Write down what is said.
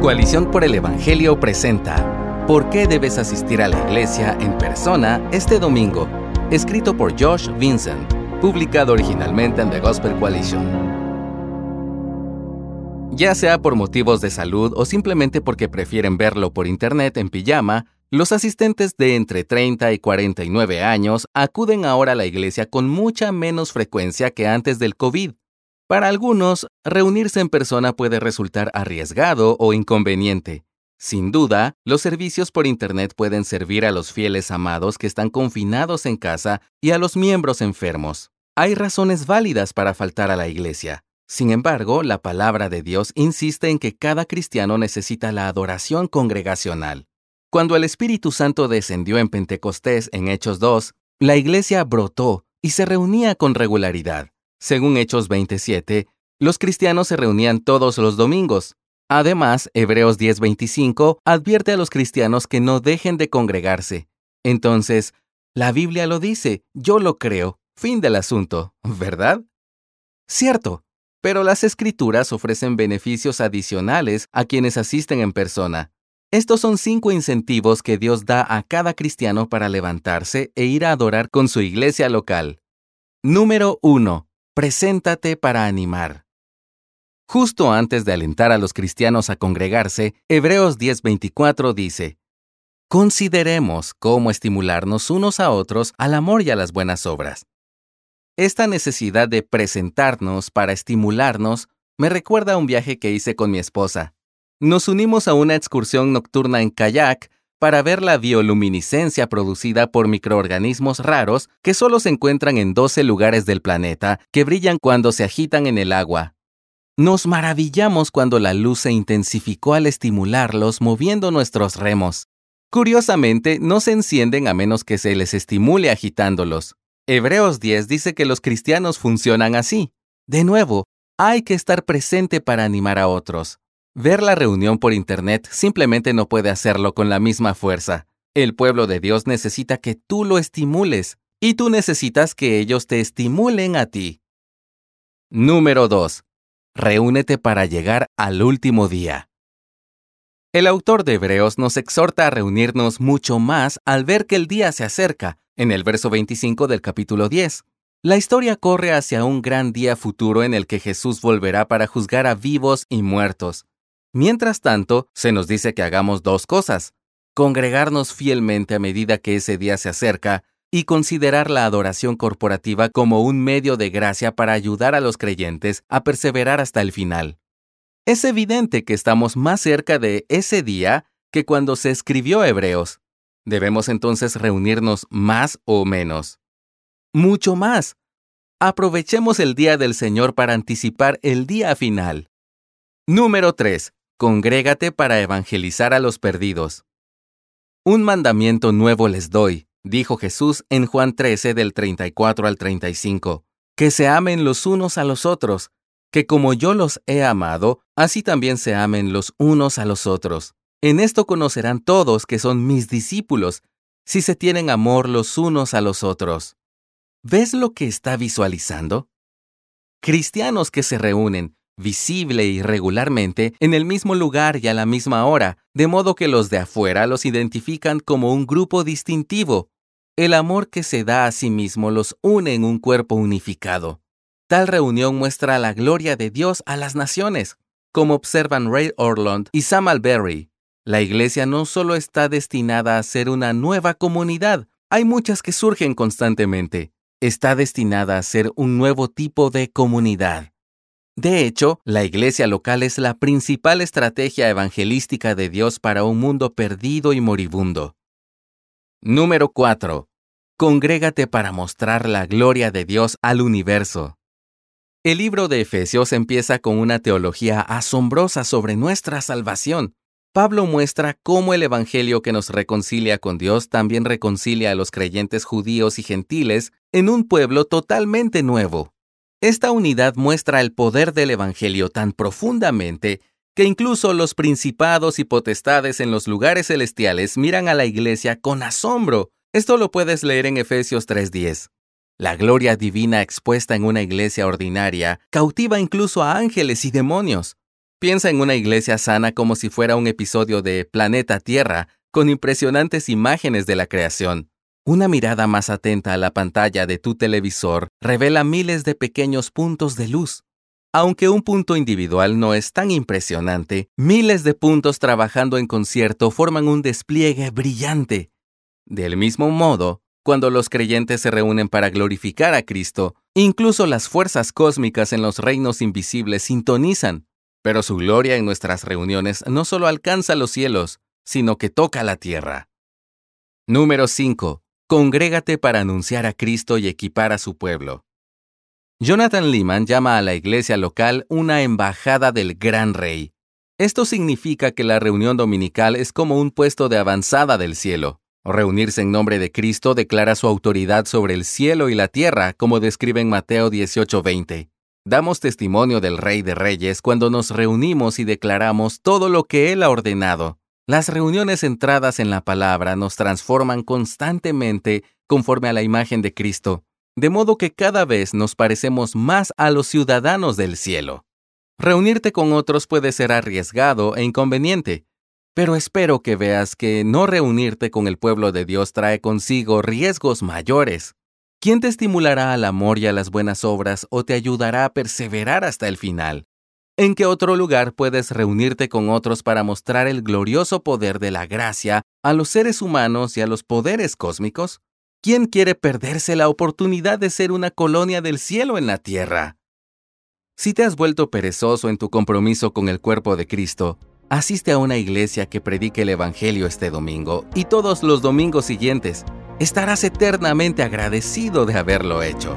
Coalición por el Evangelio presenta ¿Por qué debes asistir a la iglesia en persona este domingo? Escrito por Josh Vincent, publicado originalmente en The Gospel Coalition. Ya sea por motivos de salud o simplemente porque prefieren verlo por internet en pijama, los asistentes de entre 30 y 49 años acuden ahora a la iglesia con mucha menos frecuencia que antes del COVID. Para algunos, reunirse en persona puede resultar arriesgado o inconveniente. Sin duda, los servicios por Internet pueden servir a los fieles amados que están confinados en casa y a los miembros enfermos. Hay razones válidas para faltar a la iglesia. Sin embargo, la palabra de Dios insiste en que cada cristiano necesita la adoración congregacional. Cuando el Espíritu Santo descendió en Pentecostés en Hechos 2, la iglesia brotó y se reunía con regularidad. Según Hechos 27, los cristianos se reunían todos los domingos. Además, Hebreos 10:25 advierte a los cristianos que no dejen de congregarse. Entonces, la Biblia lo dice, yo lo creo, fin del asunto, ¿verdad? Cierto, pero las escrituras ofrecen beneficios adicionales a quienes asisten en persona. Estos son cinco incentivos que Dios da a cada cristiano para levantarse e ir a adorar con su iglesia local. Número 1. Preséntate para animar. Justo antes de alentar a los cristianos a congregarse, Hebreos 10:24 dice, Consideremos cómo estimularnos unos a otros al amor y a las buenas obras. Esta necesidad de presentarnos para estimularnos me recuerda a un viaje que hice con mi esposa. Nos unimos a una excursión nocturna en kayak para ver la bioluminiscencia producida por microorganismos raros que solo se encuentran en 12 lugares del planeta que brillan cuando se agitan en el agua. Nos maravillamos cuando la luz se intensificó al estimularlos moviendo nuestros remos. Curiosamente, no se encienden a menos que se les estimule agitándolos. Hebreos 10 dice que los cristianos funcionan así. De nuevo, hay que estar presente para animar a otros. Ver la reunión por Internet simplemente no puede hacerlo con la misma fuerza. El pueblo de Dios necesita que tú lo estimules y tú necesitas que ellos te estimulen a ti. Número 2. Reúnete para llegar al último día. El autor de Hebreos nos exhorta a reunirnos mucho más al ver que el día se acerca, en el verso 25 del capítulo 10. La historia corre hacia un gran día futuro en el que Jesús volverá para juzgar a vivos y muertos. Mientras tanto, se nos dice que hagamos dos cosas, congregarnos fielmente a medida que ese día se acerca y considerar la adoración corporativa como un medio de gracia para ayudar a los creyentes a perseverar hasta el final. Es evidente que estamos más cerca de ese día que cuando se escribió Hebreos. Debemos entonces reunirnos más o menos. Mucho más. Aprovechemos el día del Señor para anticipar el día final. Número 3. Congrégate para evangelizar a los perdidos. Un mandamiento nuevo les doy, dijo Jesús en Juan 13 del 34 al 35, que se amen los unos a los otros, que como yo los he amado, así también se amen los unos a los otros. En esto conocerán todos que son mis discípulos, si se tienen amor los unos a los otros. ¿Ves lo que está visualizando? Cristianos que se reúnen, visible y regularmente en el mismo lugar y a la misma hora, de modo que los de afuera los identifican como un grupo distintivo. El amor que se da a sí mismo los une en un cuerpo unificado. Tal reunión muestra la gloria de Dios a las naciones, como observan Ray Orland y Sam Alberry. La iglesia no solo está destinada a ser una nueva comunidad, hay muchas que surgen constantemente. Está destinada a ser un nuevo tipo de comunidad. De hecho, la iglesia local es la principal estrategia evangelística de Dios para un mundo perdido y moribundo. Número 4. Congrégate para mostrar la gloria de Dios al universo. El libro de Efesios empieza con una teología asombrosa sobre nuestra salvación. Pablo muestra cómo el Evangelio que nos reconcilia con Dios también reconcilia a los creyentes judíos y gentiles en un pueblo totalmente nuevo. Esta unidad muestra el poder del Evangelio tan profundamente que incluso los principados y potestades en los lugares celestiales miran a la iglesia con asombro. Esto lo puedes leer en Efesios 3:10. La gloria divina expuesta en una iglesia ordinaria cautiva incluso a ángeles y demonios. Piensa en una iglesia sana como si fuera un episodio de Planeta Tierra, con impresionantes imágenes de la creación. Una mirada más atenta a la pantalla de tu televisor revela miles de pequeños puntos de luz. Aunque un punto individual no es tan impresionante, miles de puntos trabajando en concierto forman un despliegue brillante. Del mismo modo, cuando los creyentes se reúnen para glorificar a Cristo, incluso las fuerzas cósmicas en los reinos invisibles sintonizan, pero su gloria en nuestras reuniones no solo alcanza los cielos, sino que toca la tierra. Número 5. Congrégate para anunciar a Cristo y equipar a su pueblo. Jonathan Lehman llama a la iglesia local una embajada del gran rey. Esto significa que la reunión dominical es como un puesto de avanzada del cielo. Reunirse en nombre de Cristo declara su autoridad sobre el cielo y la tierra, como describe en Mateo 18:20. Damos testimonio del Rey de Reyes cuando nos reunimos y declaramos todo lo que Él ha ordenado. Las reuniones centradas en la palabra nos transforman constantemente conforme a la imagen de Cristo, de modo que cada vez nos parecemos más a los ciudadanos del cielo. Reunirte con otros puede ser arriesgado e inconveniente, pero espero que veas que no reunirte con el pueblo de Dios trae consigo riesgos mayores. ¿Quién te estimulará al amor y a las buenas obras o te ayudará a perseverar hasta el final? ¿En qué otro lugar puedes reunirte con otros para mostrar el glorioso poder de la gracia a los seres humanos y a los poderes cósmicos? ¿Quién quiere perderse la oportunidad de ser una colonia del cielo en la tierra? Si te has vuelto perezoso en tu compromiso con el cuerpo de Cristo, asiste a una iglesia que predique el Evangelio este domingo y todos los domingos siguientes estarás eternamente agradecido de haberlo hecho.